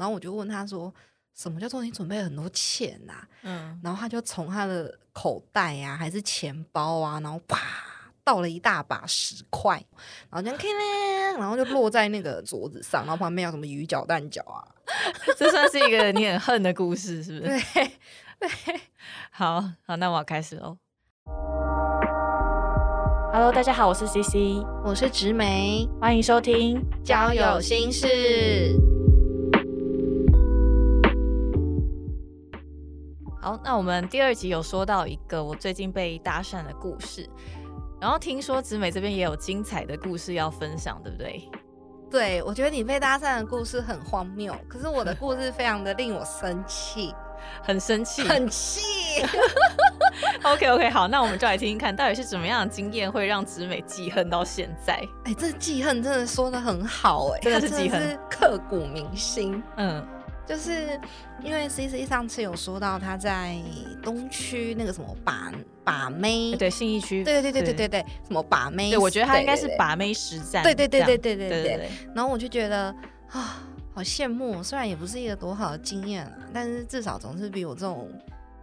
然后我就问他说：“什么叫做你准备了很多钱呐、嗯，然后他就从他的口袋啊，还是钱包啊，然后啪倒了一大把十块，然后这样然后就落在那个桌子上，然后旁边有什么鱼饺、蛋饺啊，这算是一个你很恨的故事，是不是？对，好好，那我要开始喽。Hello，大家好，我是 CC，我是植梅，欢迎收听交友心事。好，那我们第二集有说到一个我最近被搭讪的故事，然后听说植美这边也有精彩的故事要分享，对不对？对，我觉得你被搭讪的故事很荒谬，可是我的故事非常的令我生气，很生气，很气。OK OK，好，那我们就来听听看，到底是怎么样的经验会让植美记恨到现在？哎，这记恨真的说的很好，哎，真的是记恨是刻骨铭心。嗯就是因为 C C 上次有说到他在东区那个什么把把妹，对，信义区，对对对对对。对，什么把妹，对，我觉得他应该是把妹实战，对对对对对对对，然后我就觉得啊，好羡慕，虽然也不是一个多好的经验啊，但是至少总是比我这种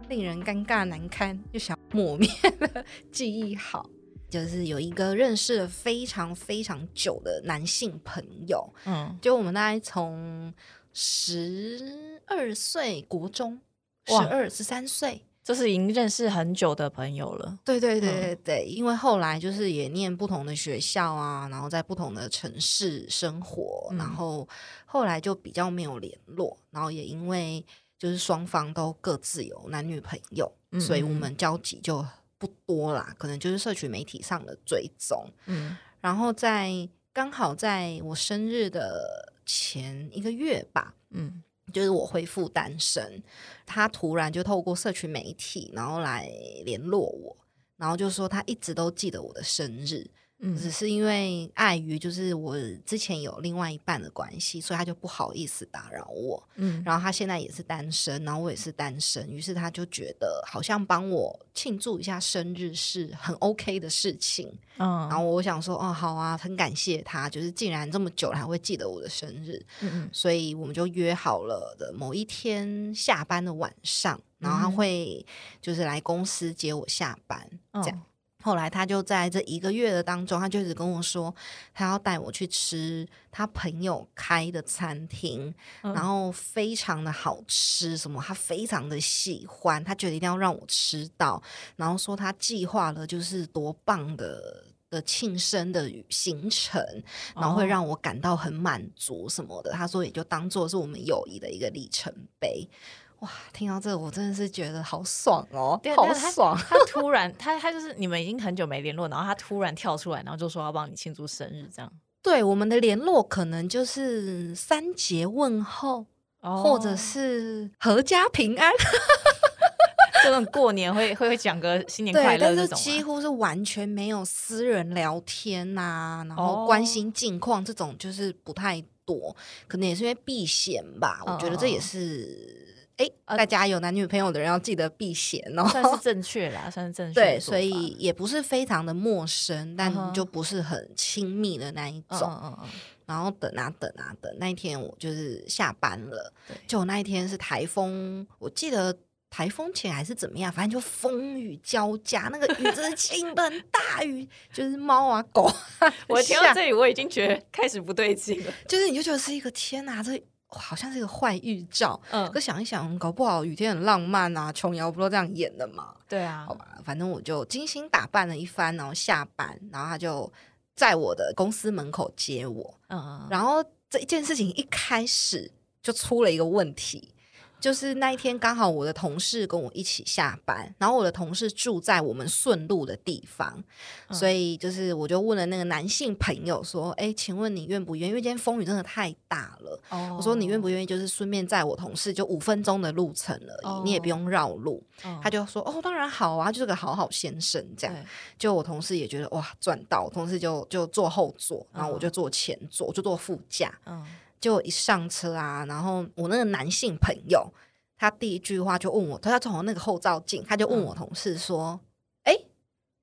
令人尴尬难堪又想抹灭的记忆好。就是有一个认识了非常非常久的男性朋友，嗯，就我们大概从十二岁国中，十二十三岁，这是已经认识很久的朋友了，对对对嗯。对对，因为后来就是也念不同的学校啊，然后在不同的城市生活，然嗯。后后来就比较没有联络，然后也因为就是双方都各自有男女朋友，嗯所以我们交集就不多啦，可能就是社群媒体上的追踪，嗯。然后在刚好在我生日的前一个月吧，嗯。就是我恢复单身，他突然就透过社群媒体，然后来联络我，然后就说他一直都记得我的生日，嗯只是因为碍于就是我之前有另外一半的关系，所以他就不好意思打扰我。嗯，然后他现在也是单身，然后我也是单身，于是他就觉得好像帮我庆祝一下生日是很 OK 的事情。嗯，然后我想说，哦，好啊，很感谢他，就是竟然这么久了还会记得我的生日。嗯嗯所以我们就约好了的某一天下班的晚上，然后他嗯会就是来公司接我下班，嗯这样。后来他就在这一个月的当中，他就一直跟我说，他要带我去吃他朋友开的餐厅，嗯然后非常的好吃，什么他非常的喜欢，他觉得一定要让我吃到，然后说他计划了就是多棒的。的庆生的行程，然后会哦让我感到很满足什么的。他说也就当做是我们友谊的一个里程碑。哇，听到这个我真的是觉得好爽哦对，好爽！他 突然，他他就是你们已经很久没联络，然后他突然跳出来，然后就说要帮你庆祝生日，这样，对我们的联络可能就是三节问候，或者哦是阖家平安。这种过年会会会讲个新年快对，但是乐这种，几乎是完全没有私人聊天呐、然后哦关心近况这种就是不太多，可能也是因为避嫌吧。我觉得这也是，哎、呃大家有男女朋友的人要记得避嫌哦。算是正确啦，算是正 确的对，所以也不是非常的陌生，嗯但就不是很亲密的那一嗯种。嗯嗯嗯，然后等啊等啊等，那一天我就是下班了，就那一天是台风，我记得台风前还是怎么样，反正就风雨交加，那个雨真的 倾盆大雨，就是猫啊狗啊，我听到这里我已经觉得开始不对劲了，就是你就觉得是一个天哪，这哇好像是一个坏预兆。嗯可，想一想，搞不好雨天很浪漫啊，琼瑶不都这样演的嘛？对啊好，吧，反正我就精心打扮了一番，然后下班，然后他就在我的公司门口接我。嗯嗯嗯，然后这一件事情一开始就出了一个问题，就是那一天刚好我的同事跟我一起下班，然后我的同事住在我们顺路的地方，嗯所以就是我就问了那个男性朋友说：“哎，请问你愿不愿意？因为今天风雨真的太大了。”哦我说你愿不愿意，就是顺便载我同事，就五分钟的路程而已，你也不用绕路。嗯他就说：“哦，当然好啊，就是个好好先生这样。”就我同事也觉得哇赚到，我同事就就坐后座，然后我嗯就坐前座，我就坐副驾。嗯结果一上车啊，然后我那个男性朋友，他第一句话就问我，他要从那个后照镜，他就问我同事说：“哎、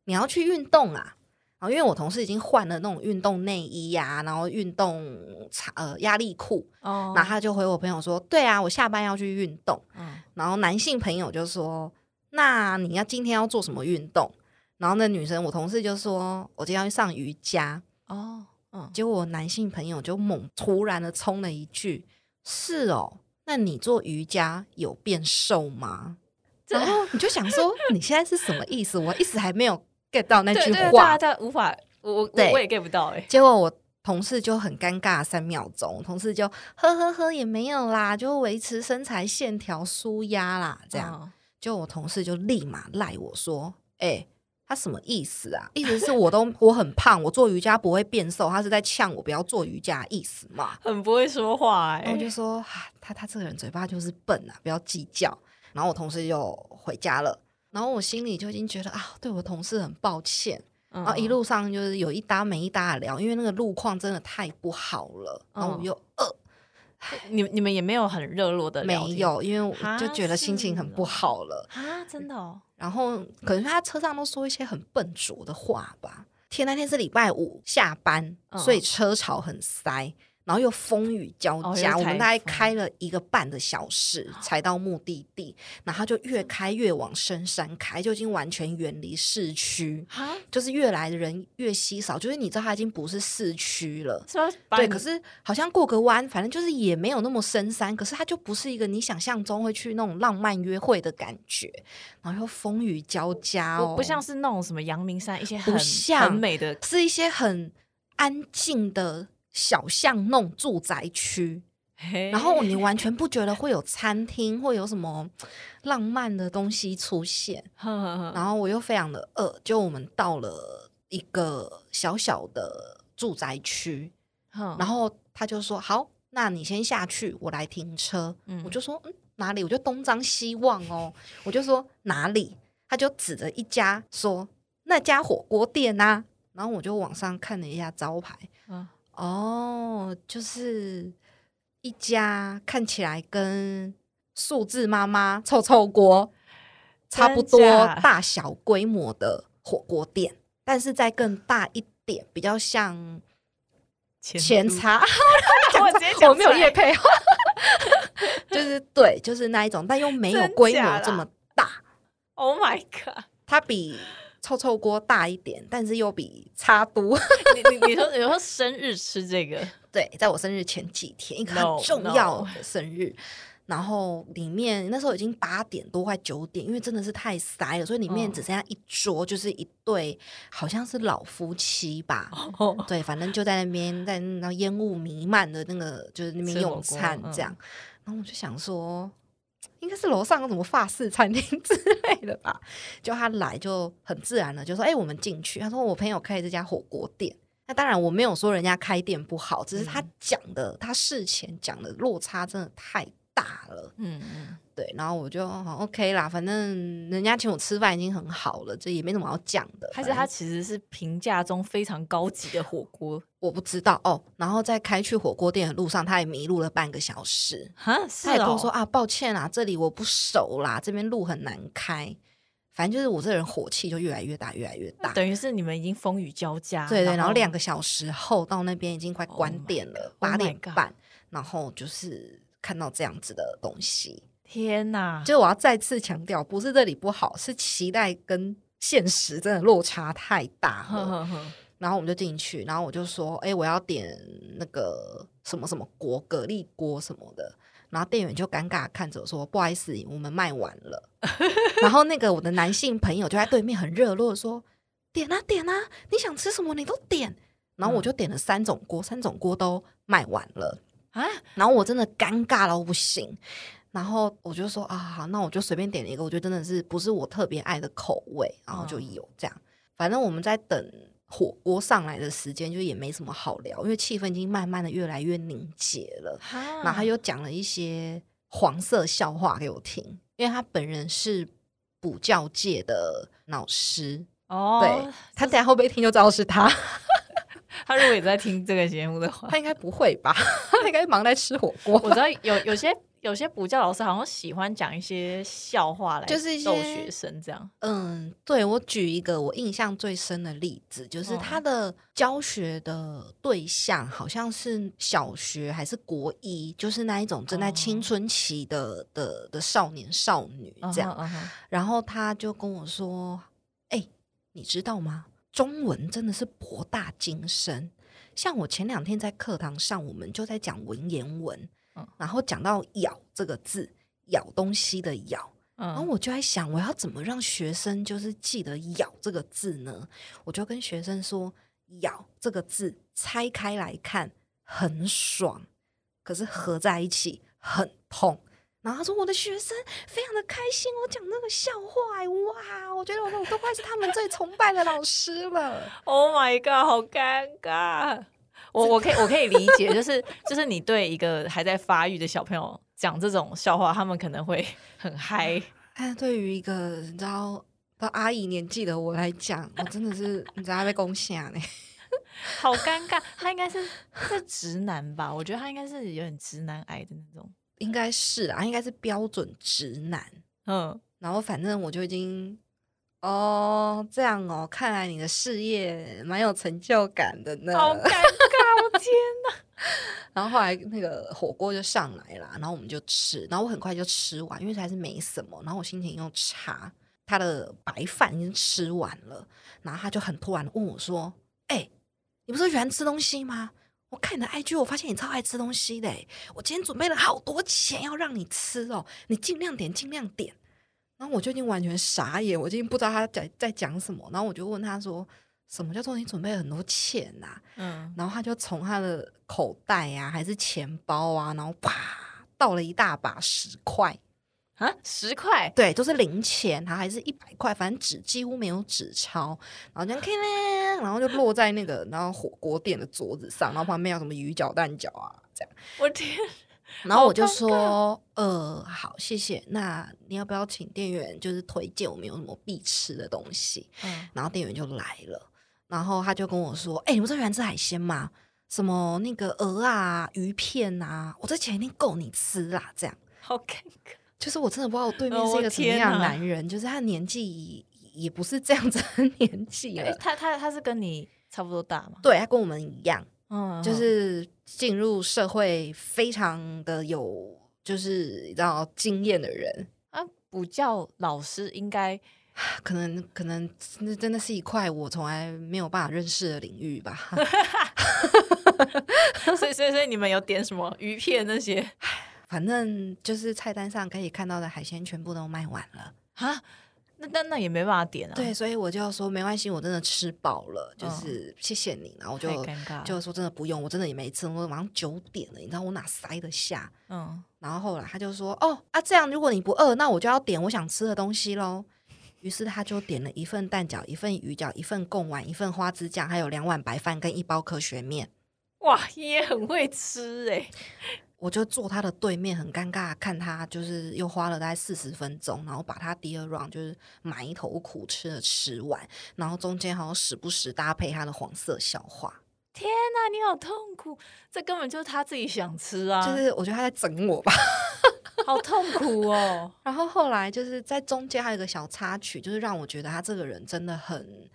你要去运动啊？”然后因为我同事已经换了那种运动内衣呀、然后运动长呃压力裤，哦然后他就回我朋友说：“对啊，我下班要去运动。”嗯然后男性朋友就说：“那你要今天要做什么运动？”然后那女生我同事就说：“我今天要去上瑜伽。哦嗯”结果我男性朋友就猛突然的冲了一句：“是哦，那你做瑜伽有变瘦吗？”然后你就想说，你现在是什么意思？我一直还没有 get 到那句话大。家无法，我我我也 get 不到哎、结果我同事就很尴尬三秒钟，同事就呵呵呵也没有啦，就维持身材线条舒压啦，这样。嗯就我同事就立马赖我说：“哎、他什么意思啊？意思是我都我很胖，我做瑜伽不会变瘦，他是在呛我不要做瑜伽，意思嘛？”很不会说话哎、然后我就说：“啊，他他这个人嘴巴就是笨啊，不要计较。”然后我同事就回家了，然后我心里就已经觉得啊，对我同事很抱歉。然然后一路上就是有一搭没一搭的聊，因为那个路况真的太不好了。然后我嗯又呃你你们也没有很热络的聊没有，因为我就觉得心情很不好了。啊，真的哦，然后可能他车上都说一些很笨拙的话吧。天，那天是礼拜五下班，嗯所以车潮很塞，然后又风雨交哦加，我们大概风开了一个半的小时才到目的地，然后他就越开越往深山开，就已经完全远离市区。哈，就是越来的人越稀少，就是你知道它已经不是市区了。是吧？把对，可是好像过个弯，反正就是也没有那么深山，可是它就不是一个你想象中会去那种浪漫约会的感觉，然后又风雨交加哦，不不像是那种什么阳明山一些很很美的，是一些很安静的小巷弄住宅区，然后你完全不觉得会有餐厅，会有什么浪漫的东西出现，然后我又非常的饿，就我们到了一个小小的住宅区，然后他就说：“好，那你先下去，我来停车。嗯我就说：“嗯，哪里？”我就东张西望哦，我就说哪里？他就指着一家说：“那家火锅店啊。”然后我就往上看了一下招牌，嗯哦，就是一家看起来跟数字妈妈臭臭锅差不多大小规模的火锅店，但是再更大一点，比较像前茶。我直接讲我没有夜配，就是对，就是那一种，但又没有规模这么大，，Oh my god！它比臭臭锅大一点，但是又比差多。你你你说你说生日吃这个，对，在我生日前几天，一个很重要的生日。然后里面那时候已经八点多快九点，因为真的是太塞了，所以里面嗯只剩下一桌，就是一对好像是老夫妻吧。哦，对，反正就在那边，在那烟雾弥漫的那个，就是那边用餐这样。然后我就想说，应该是楼上有什么法式餐厅 之类的吧。就他来就很自然的就说：“哎、我们进去。”他说：“我朋友开这家火锅店。”那当然，我没有说人家开店不好，只是他嗯讲的，他事前讲的落差真的太大了。嗯嗯，对，然后我就好 OK 啦，反正人家请我吃饭已经很好了，这也没什么好讲的。还是反正它其实是评价中非常高级的火锅我不知道哦。然后在开去火锅店的路上，他也迷路了半个小时。哈，是他也跟我哦说啊，抱歉啦，这里我不熟啦，这边路很难开。反正就是我这人火气就越来越大，越来越大。等于是你们已经风雨交加，对对，然后两个小时后到那边已经快 Oh 关店了八 Oh 点半，然后就是看到这样子的东西。天哪，就是我要再次强调，不是这里不好，是期待跟现实真的落差太大了。然后我们就进去，然后我就说：“哎、我要点那个什么什么锅，蛤蜊锅什么的。”然后店员就尴尬看着我说：“不好意思，我们卖完了。”然后那个我的男性朋友就在对面很热络的说：“点啊点啊，你想吃什么你都点。”然后我就点了三种锅，三种锅都卖完了。啊，然后我真的尴尬到不行。然后我就说啊，好，那我就随便点了一个，我觉得真的是不是我特别爱的口味，然后就嗯有这样。反正我们在等火锅上来的时间，就也没什么好聊，因为气氛已经慢慢的越来越凝结了。然后他又讲了一些黄色笑话给我听，因为他本人是补教界的老师，哦，对他等下会不会听就知道是他，他如果也在听这个节目的话，他应该不会吧？他应该忙在吃火锅。我知道有有些有些补教老师好像喜欢讲一些笑话来就是一学生这样。嗯，对我举一个我印象最深的例子，就是嗯他的教学的对象好像是小学还是国一，就是那一种正在青哦春期的、的的少年少女这样。然后他就跟我说：“哎、你知道吗？中文真的是博大精深。像我前两天在课堂上，我们就在讲文言文，嗯然后讲到‘咬’这个字，咬东西的‘咬’。然后嗯，我就在想，我要怎么让学生就是记得“咬”这个字呢？我就跟学生说，“咬”这个字拆开来看很爽，可是合在一起很痛。然后他说，我的学生非常的开心，我讲那个笑话，哎哇，我觉得我都都快是他们最崇拜的老师了。Oh my god，好尴尬。我我可以我可以理解，就是就是你对一个还在发育的小朋友讲这种笑话，他们可能会 很嗨。但对于一个你知道到阿姨年纪的我来讲，我真的是你知道他被攻下呢。好尴尬，他应该是是直男吧？我觉得他应该是有点直男癌的那种。应该是啊，应该是标准直男。嗯，然后反正我就已经哦这样哦，看来你的事业蛮有成就感的呢。好尴尬，我天哪！然后后来那个火锅就上来啦，然后我们就吃，然后我很快就吃完，因为还是没什么，然后我心情又差，他的白饭已经吃完了，然后他就很突然问我说：“哎、你不是喜欢吃东西吗？我看你的 IG，我发现你超爱吃东西的，我今天准备了好多钱要让你吃哦，你尽量点，尽量点。”然后我就已经完全傻眼，我已经不知道他在在讲什么，然后我就问他说：“什么叫做你准备了很多钱呐、嗯，然后他就从他的口袋啊，还是钱包啊，然后啪倒了一大把十块，啊，十块，对，都是零钱，他还是一百块，反正纸几乎没有纸钞，然后这样然后就落在那个然后火锅店的桌子上，然后旁边有什么鱼饺、蛋饺啊这样，我天，然后我就说，呃，好，谢谢，那你要不要请店员就是推荐我们有什么必吃的东西？嗯，然后店员就来了，然后他就跟我说：“哎、你们这喜欢吃海鲜吗？什么那个鹅啊、鱼片啊，我这钱一定够你吃啦。”这样，好尴尬。就是我真的不知道我对面是一个什么样的男人，就是他年纪也不是这样子的 年纪哎、了，他他他是跟你差不多大吗？对他跟我们一样，嗯，就是进入社会非常的有，就是你知道经验的人。啊，补教老师应该 可能可能那真的是一块我从来没有办法认识的领域吧。所以所以所以你们有点什么鱼片那些 反正就是菜单上可以看到的海鲜全部都卖完了。啊？那那那也没办法点啊。对，，所以我就说没关系，我真的吃饱了，就嗯是谢谢你。然后我就尴尬了。就说真的不用，我真的也没吃，我晚上九点了，你知道我哪塞得下？嗯，然后后来他就说哦啊，这样如果你不饿，那我就要点我想吃的东西喽。于是他就点了一份蛋饺、一份鱼饺、一份贡丸、一份花枝酱，还有两碗白饭跟一包科学面。哇，你也很会吃哎、我就坐他的对面，很尴尬，看他就是又花了大概四十分钟，然后把他第二 round 就是埋头苦吃的吃完，然后中间好像时不时搭配他的黄色笑话，天哪，你好痛苦，这根本就是他自己想吃啊，就是我觉得他在整我吧。好痛苦哦。然后后来就是在中间还有一个小插曲，就是让我觉得他这个人真的很，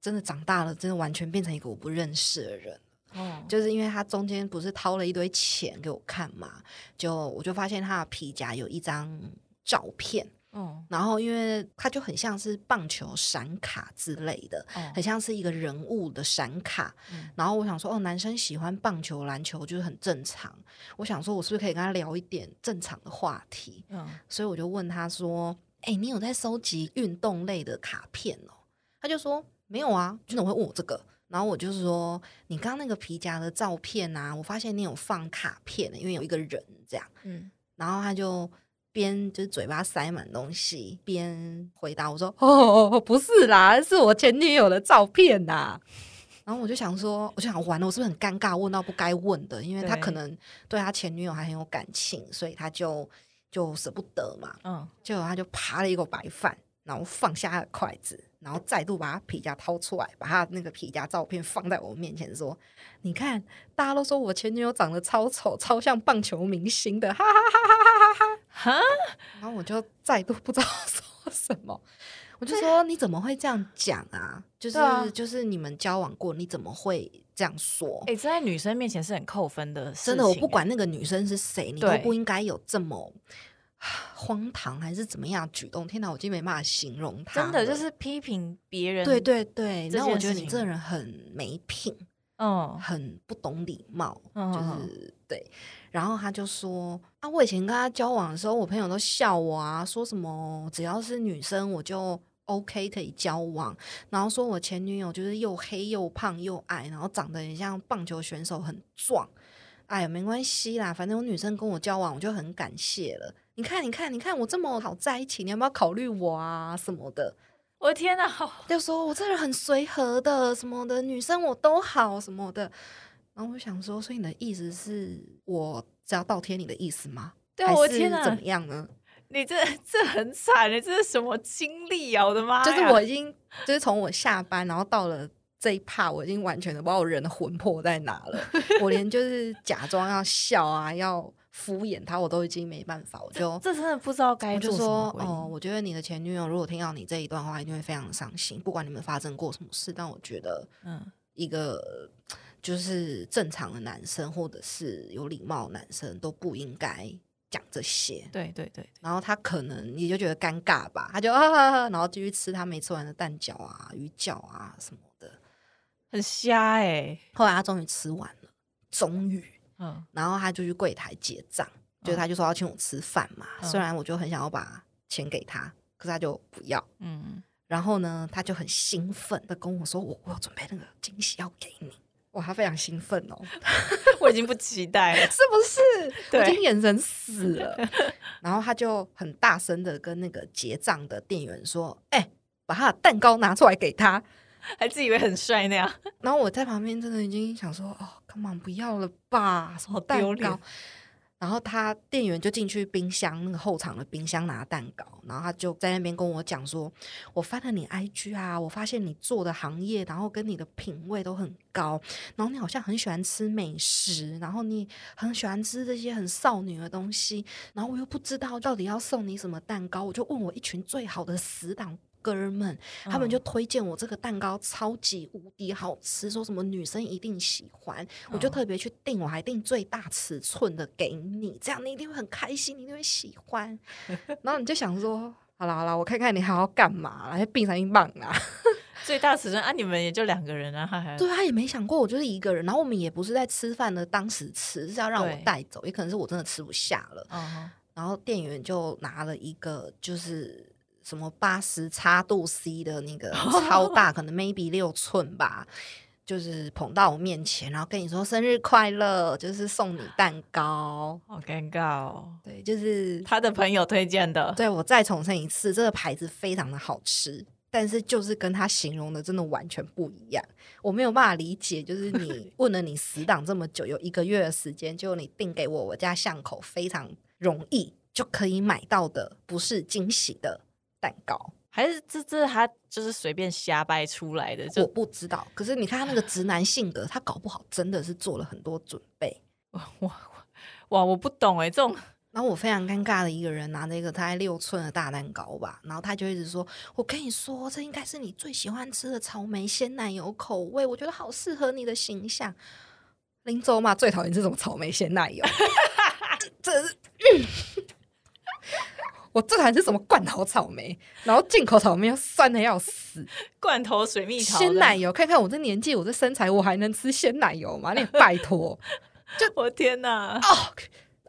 真的长大了，真的完全变成一个我不认识的人。哦，就是因为他中间不是掏了一堆钱给我看嘛，就我就发现他的皮夹有一张照片，哦然后因为它就很像是棒球闪卡之类的，哦很像是一个人物的闪卡。嗯然后我想说，哦，男生喜欢棒球、篮球就是很正常。我想说，我是不是可以跟他聊一点正常的话题？嗯，所以我就问他说：“哎、你有在收集运动类的卡片哦？”他就说：“没有啊，就怎么会问我这个？”然后我就是说：“你刚刚那个皮夹的照片啊，我发现你有放卡片，因为有一个人这样。”嗯，然后他就边就是嘴巴塞满东西，边回答我说：“哦，不是啦，是我前女友的照片呐。”然后我就想说，我就想完了，我是不是很尴尬，问到不该问的？因为他可能对他前女友还很有感情，所以他就就舍不得嘛。嗯，结果他就扒了一口白饭，然后放下他的筷子，然后再度把他皮夹掏出来，把他那个皮夹照片放在我面前说：“你看，大家都说我前女友长得超丑，超像棒球明星的，哈哈哈哈哈哈哈。”哈，然后我就再度不知道 说什么，我就说：“你怎么会这样讲啊？就是、啊就是你们交往过，你怎么会这样说？”哎、这在女生面前是很扣分的真的，我不哎管那个女生是谁，你都不应该有这么 荒唐还是怎么样举动。天哪，我已经没办法形容他。真的就是批评别人，对，对对。这然后我觉得你这个人很没品，嗯，很不懂礼貌，嗯就是对。然后他就说啊，我以前跟他交往的时候，我朋友都笑我啊，说什么只要是女生我就 OK 可以交往，然后说我前女友就是又黑又胖又矮，然后长得很像棒球选手，很壮。哎呀，没关系啦，反正有女生跟我交往，我就很感谢了。你看，你看，你看，我这么好在一起，你要不要考虑我啊？什么的，我的天哪、好 就说我这人很随和的，什么的，女生我都好什么的。然后我想说，所以你的意思是我只要倒贴你的意思吗？对啊，我天哪、怎么样呢？你这 这很惨你，这是什么经历啊？我的妈！就是我已经，就是从我下班，然后到了这一趴，我已经完全的不知道我人的魂魄在哪了。我连就是假装要笑啊，要敷衍他，我都已经没办法，我就这真的不知道该我就说哦，我觉得你的前女友如果听到你这一段话，一定会非常的伤心。不管你们发生过什么事，但我觉得嗯，一个就是正常的男生或者是有礼貌的男生都不应该讲这些。对对对，然后他可能也就觉得尴尬吧，他就啊啊啊，然后继续吃他没吃完的蛋饺啊、鱼饺啊什么的。很瞎哎、后来他终于吃完了，终于，嗯，然后他就去柜台结账，就是他就说要请我吃饭嘛。嗯虽然我就很想要把钱给他，可是他就不要。嗯，然后呢，他就很兴奋的跟我说：“我我有准备那个惊喜要给你。”哇，他非常兴奋哦，我已经不期待了。是不是？我已经眼神死了。然后他就很大声的跟那个结账的店员说：“哎、把他的蛋糕拿出来给他。还自以为很帅那样，”然后我在旁边真的已经想说：“哦，come on，不要了吧，什么蛋糕？”然后他店员就进去冰箱那个后场的冰箱拿蛋糕，然后他就在那边跟我讲说：“我翻了你 IG 啊，我发现你做的行业，然后跟你的品味都很高，然后你好像很喜欢吃美食，然后你很喜欢吃这些很少女的东西，然后我又不知道到底要送你什么蛋糕，我就问我一群最好的死党。”哥们，他们就推荐我这个蛋糕超级无敌好吃，说什么女生一定喜欢，我就嗯特别去订，我还订最大尺寸的给你，这样你一定会很开心，你一定会喜欢。然后你就想说，好啦好啦，我看看你还要干嘛啦，还病上一棒啊。最大尺寸啊，你们也就两个人啊，他还对，他也没想过我就是一个人，然后我们也不是在吃饭的当时吃，是要让我带走，也可能是我真的吃不下了。嗯然后店员就拿了一个就是什么八十叉度 C 的那个超大，可能 maybe 六寸吧，就是捧到我面前，然后跟你说生日快乐，就是送你蛋糕。好尴尬哦。对，就是他的朋友推荐的，对我再重申一次，这个牌子非常的好吃。但是就是跟他形容的真的完全不一样，我没有办法理解。就是你 问了你死党这么久，有一个月的时间，结果你订给我我家巷口非常容易就可以买到的，不是惊喜的蛋糕，还是这这他就是随便瞎掰出来的，我不知道。可是你看他那个直男性格，他搞不好真的是做了很多准备。哇哇，我不懂哎，这种 然后我非常尴尬的一个人拿着一个大概六寸的大蛋糕吧，然后他就一直说：“我跟你说，这应该是你最喜欢吃的草莓鲜奶油口味，我觉得好适合你的形象。”林州嘛，最讨厌这种草莓鲜奶油，这是、我最讨厌是什么罐头草莓，然后进口草莓又酸的要死，罐头水蜜桃鲜奶，油，看看我这年纪，我这身材，我还能吃鲜奶油吗？你拜托 就我天哪！哦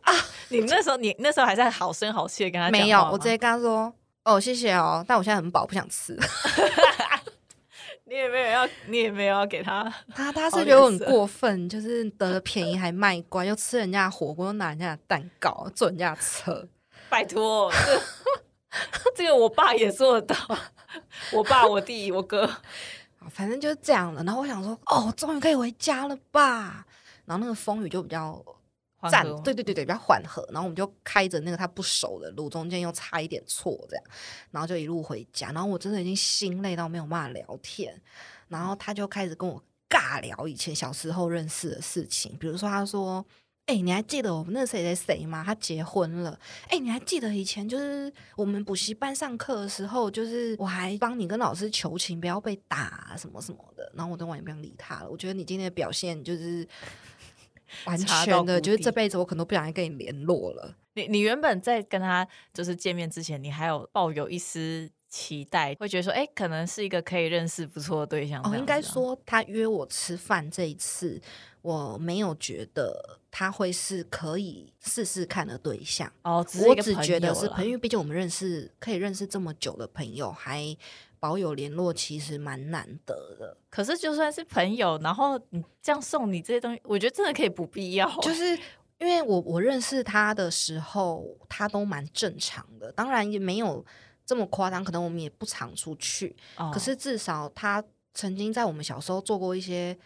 啊！你那时候你那时候还在好声好气的跟他讲没有我直接跟他说：“哦，谢谢哦，但我现在很饱，不想吃。”你也没有要，你也没有要给他，他他是觉得我很过分，就是得了便宜还卖乖，又吃人家的火锅，又拿人家的蛋糕，坐人家的车。拜托，这 这个我爸也做得到，我爸、我弟、我哥，反正就是这样了。然后我想说，哦，终于可以回家了吧？然后那个风雨就比较赞缓和，对对对对，比较缓和。然后我们就开着那个他不熟的路，中间又差一点错这样，然后就一路回家。然后我真的已经心累到没有办法聊天，然后他就开始跟我尬聊以前小时候认识的事情，比如说他说。哎、你还记得我们那谁谁谁吗？他结婚了。哎、你还记得以前就是我们补习班上课的时候，就是我还帮你跟老师求情，不要被打、啊、什么什么的。然后我都完全不想理他了。我觉得你今天的表现就是 完全的，就是这辈子我可能都不想再跟你联络了。你你原本在跟他就是见面之前，你还有抱有一丝期待，会觉得说，哎、可能是一个可以认识不错的对象。这哦，应该说他约我吃饭这一次，我没有觉得他会是可以试试看的对象。哦，只我只觉得是朋友，因为毕竟我们认识可以认识这么久的朋友，还保有联络，其实蛮难得的。可是就算是朋友，然后你这样送你这些东西，我觉得真的可以不必要。就是 因为我我认识他的时候，他都蛮正常的，当然也没有这么夸张，可能我们也不常出去，哦可是至少他曾经在我们小时候做过一些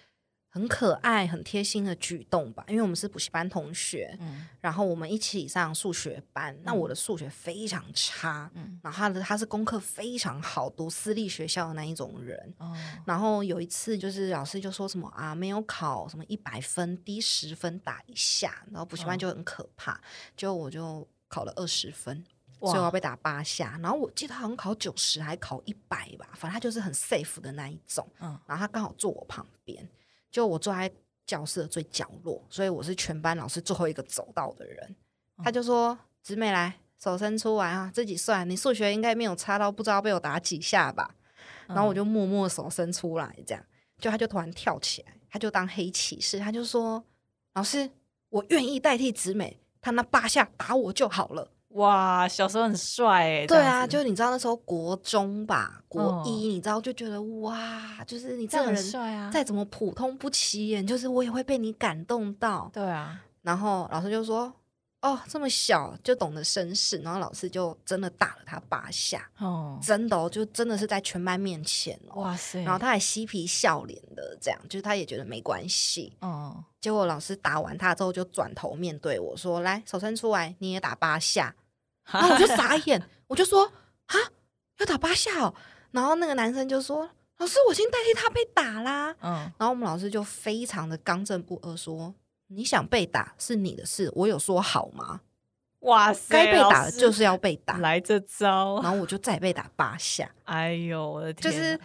很可爱、很贴心的举动吧。因为我们是补习班同学，嗯然后我们一起上数学班。那嗯我的数学非常差，嗯然后他的他是功课非常好，读私立学校的那一种人。哦然后有一次，就是老师就说什么啊，没有考什么一百分，低十分打一下，然后补习班嗯就很可怕。就我就考了二十分，哇所以我要被打八下。然后我记得他好像考九十还考一百吧，反正他就是很 safe 的那一种。嗯然后他刚好坐我旁边，就我坐在教室的最角落，所以我是全班老师最后一个走到的人。嗯他就说：“姊妹来，手伸出来啊，自己算。你数学应该没有差到不知道被我打几下吧？”然后我就默默手伸出来，这样，就他就突然跳起来，他就当黑骑士，他就说：“老师，我愿意代替直美，他那八下打我就好了。哇，小时候很帅哎，这对啊，就你知道那时候国中吧，国嗯。一，你知道就觉得哇，就是你这个人帅啊，再怎么普通不起眼，就是我也会被你感动到。对啊，然后老师就说：“哦，这么小就懂得绅士。”然后老师就真的打了他八下，哦，真的哦，就真的是在全班面前哦。哇塞，然后他还嬉皮笑脸的，这样就是他也觉得没关系。哦，结果老师打完他之后，就转头面对我说：“来，手伸出来，你也打八下。”然后我就傻眼，我就说：“啊，要打八下哦。”然后那个男生就说：“老师，我已经代替他被打啦。”嗯，然后我们老师就非常的刚正不阿说：“你想被打是你的事，我有说好吗？哇塞，该被打的就是要被打。来这招”然，后我就再被打八下。哎呦，我的天，就是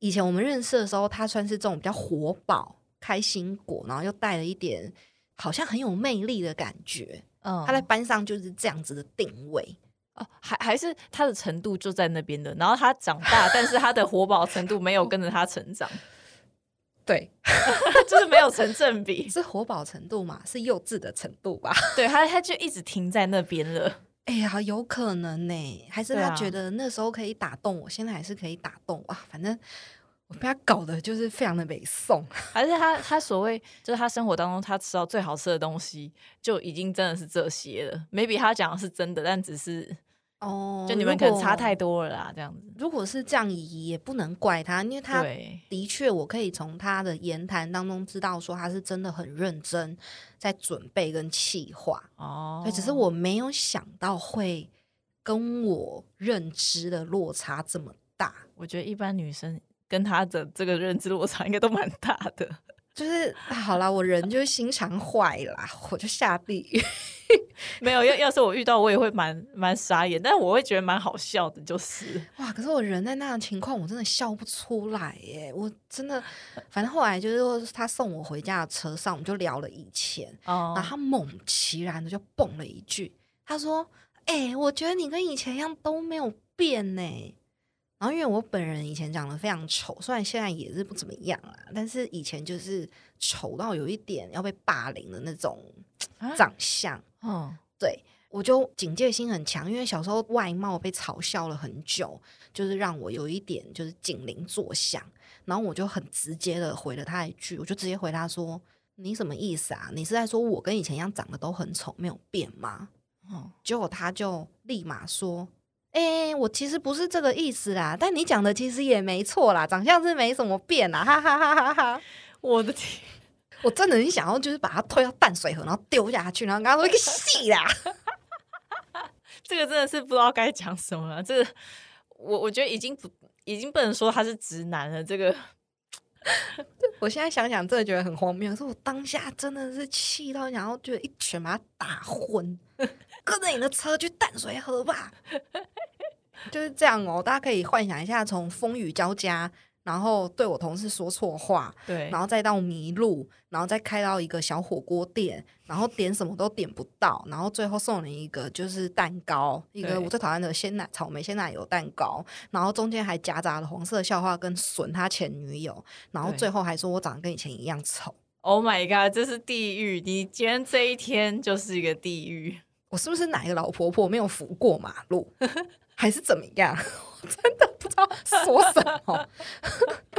以前我们认识的时候，他算是这种比较活宝、开心果，然后又带了一点好像很有魅力的感觉。嗯他在班上就是这样子的定位。哦，还还是他的程度就在那边的，然后他长大，但是他的活宝程度没有跟着他成长，对，就是没有成正比。是活宝程度嘛？是幼稚的程度吧？对他，他就一直停在那边了。哎呀，有可能呢、还是他觉得那时候可以打动我，现在还是可以打动啊。反正我被他搞的就是非常的美送。还是他他所谓就是他生活当中他吃到最好吃的东西，就已经真的是这些了。maybe 他讲的是真的，但只是哦就你们可能差太多。了啦，这样子。如果是这样，也不能怪他，因为他，的确，我可以从他的言谈当中知道，说他是真的很认真在准备跟企划。哦，对，只是我没有想到会跟我认知的落差这么大。我觉得一般女生跟他的这个认知落差应该都蛮大的。就是啊好啦，我人就是心肠坏啦，我就下地狱。没有，要要是我遇到，我也会蛮蛮傻眼，但我会觉得蛮好笑的，就是哇！可是我人在那样的情况，我真的笑不出来耶！我真的，反正后来就是说，他送我回家的车上，我们就聊了以前，哦然后他猛其然的就蹦了一句，他说：“哎、我觉得你跟以前一样都没有变呢。”然后因为我本人以前长得非常丑，虽然现在也是不怎么样啊，但是以前就是丑到有一点要被霸凌的那种啊长相。嗯对我就警戒心很强，因为小时候外貌被嘲笑了很久，就是让我有一点就是警铃作响，然后我就很直接的回了他一句，我就直接回他说：“你什么意思啊？你是在说我跟以前一样长得都很丑，没有变吗哦？”结果他就立马说：“哎、我其实不是这个意思啦，但你讲的其实也没错啦，长相是没什么变啦，哈哈哈哈哈。”我的天，我真的很想要，就是把它推到淡水河，然后丢下去，然后跟他说一个戏啦。这个真的是不知道该讲什么了。这个我我觉得已经不已经不能说他是直男了。这个我现在想想，真的觉得很荒谬。可是我当下真的是气到，然后就一拳把他打昏，跟着你的车去淡水河吧。就是这样哦，大家可以幻想一下，从风雨交加。然后对我同事说错话，对，然后再到迷路，然后再开到一个小火锅店，然后点什么都点不到，然后最后送你一个就是蛋糕，一个我最讨厌的鲜奶草莓鲜奶油蛋糕，然后中间还夹杂了黄色笑话跟损他前女友，然后最后还说我长得跟以前一样丑。Oh my god，这是地狱！你今天这一天就是一个地狱。我是不是哪一个老婆婆没有扶过马路，还是怎么样？真的说什么。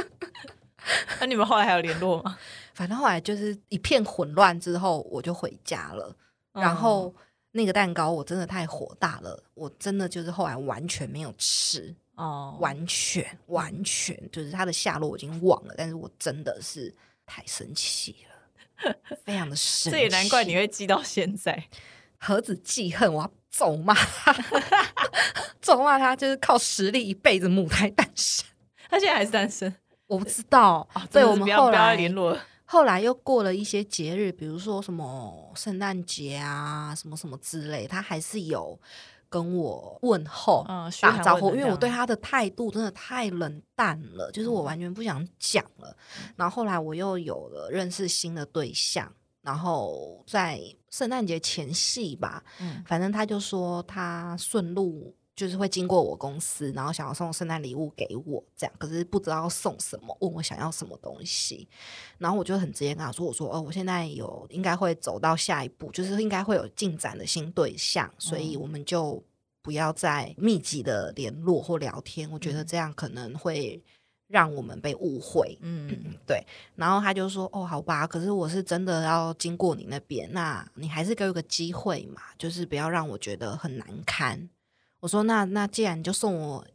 那你们后来还有联络吗？反正后来就是一片混乱之后，我就回家了。然后那个蛋糕我真的太火大了，我真的就是后来完全没有吃哦，完全完全就是它的下落我已经忘了。但是我真的是太生气了，非常的生气。这也难怪你会记到现在。何止记恨，我要咒骂他，咒骂他就是靠实力一辈子母胎单身。他现在还是单身，我不知道。对我们后来联络，后来又过了一些节日，比如说什么圣诞节啊，什么什么之类，他还是有跟我问候、嗯打招呼。因为我对他的态度真的太冷淡了，就是我完全不想讲了。然后后来我又有了认识新的对象。然后在圣诞节前夕吧，嗯，反正他就说他顺路就是会经过我公司，然后想要送圣诞礼物给我，这样，可是不知道送什么，问我想要什么东西，然后我就很直接跟他说，我说哦，我现在有应该会走到下一步，就是应该会有进展的新对象，所以我们就不要再密集的联络或聊天，我觉得这样可能会。让我们被误会，嗯，对。然后他就说：“哦，好吧，可是我是真的要经过你那边，那你还是给我个机会嘛，就是不要让我觉得很难堪。”我说：“那那既然你就送我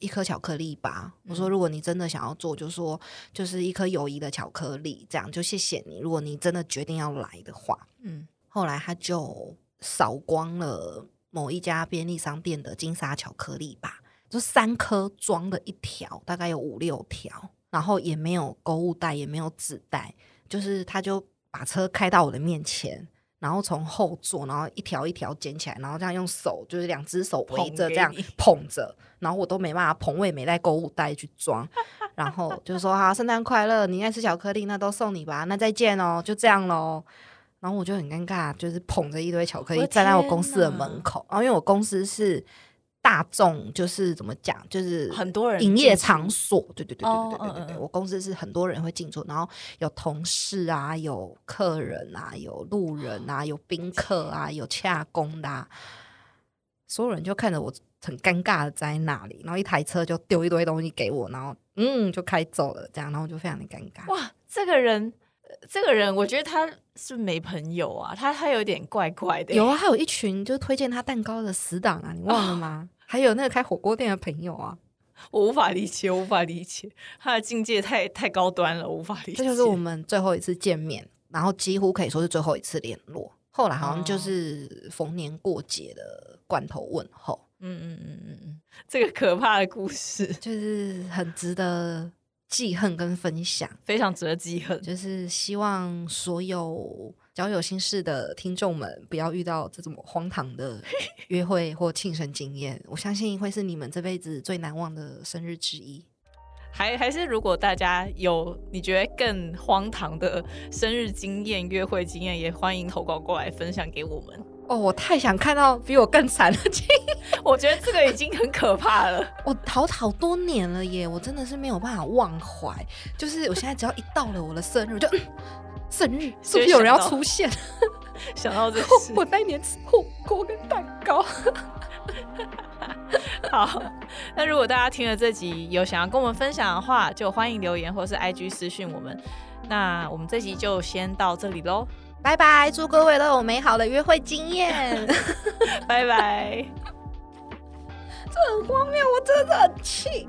一颗巧克力吧。”我说：“如果你真的想要做，就说就是一颗友谊的巧克力，这样就谢谢你。如果你真的决定要来的话，嗯。”后来他就扫光了某一家便利商店的金沙巧克力吧。就三颗装的一条，大概有五六条，然后也没有购物袋，也没有纸袋，就是他就把车开到我的面前，然后从后座，然后一条一条捡起来，然后这样用手，就是两只手围着这样 捧着，然后我都没办法捧，我也没带购物袋去装，然后就说好，圣诞快乐，你爱吃巧克力，那都送你吧，那再见哦，就这样喽。然后我就很尴尬，就是捧着一堆巧克力站在我公司的门口，然后因为我公司是。大众就是怎么讲，就是很多人营业场所，对对对对对对对对。我公司是很多人会进出，然后有同事啊，有客人啊，有路人啊，有宾客啊，有洽工的，所有人就看着我很尴尬的在那里，然后一台车就丢一堆东西给我，然后嗯就开走了，这样，然后就非常的尴尬。哇，这个人，这个人，我觉得他是没朋友啊，他他有点怪怪的。有啊，他有一群就推荐他蛋糕的死党啊，你忘了吗？还有那个开火锅店的朋友啊，我无法理解，无法理解他的境界太太高端了，无法理解。这就是我们最后一次见面，然后几乎可以说是最后一次联络。后来好像就是逢年过节的罐头问候。嗯嗯嗯嗯嗯，这个可怕的故事 就是很值得记恨跟分享，非常值得记恨。就是希望所有。交有心事的听众们，不要遇到这种荒唐的约会或庆生经验。我相信会是你们这辈子最难忘的生日之一。还还是，如果大家有你觉得更荒唐的生日经验、约会经验，也欢迎投稿过来分享给我们。哦，我太想看到比我更惨的经验。我觉得这个已经很可怕了。我逃好多年了耶，我真的是没有办法忘怀。就是我现在只要一到了我的生日，就。生日是不是有人要出现？想到这，我那年吃火锅跟蛋糕。好，那如果大家听了这集有想要跟我们分享的话，就欢迎留言或是 IG 私讯我们。那我们这集就先到这里喽，拜拜！祝各位都有美好的约会经验，拜拜！这很荒谬，我真的很气。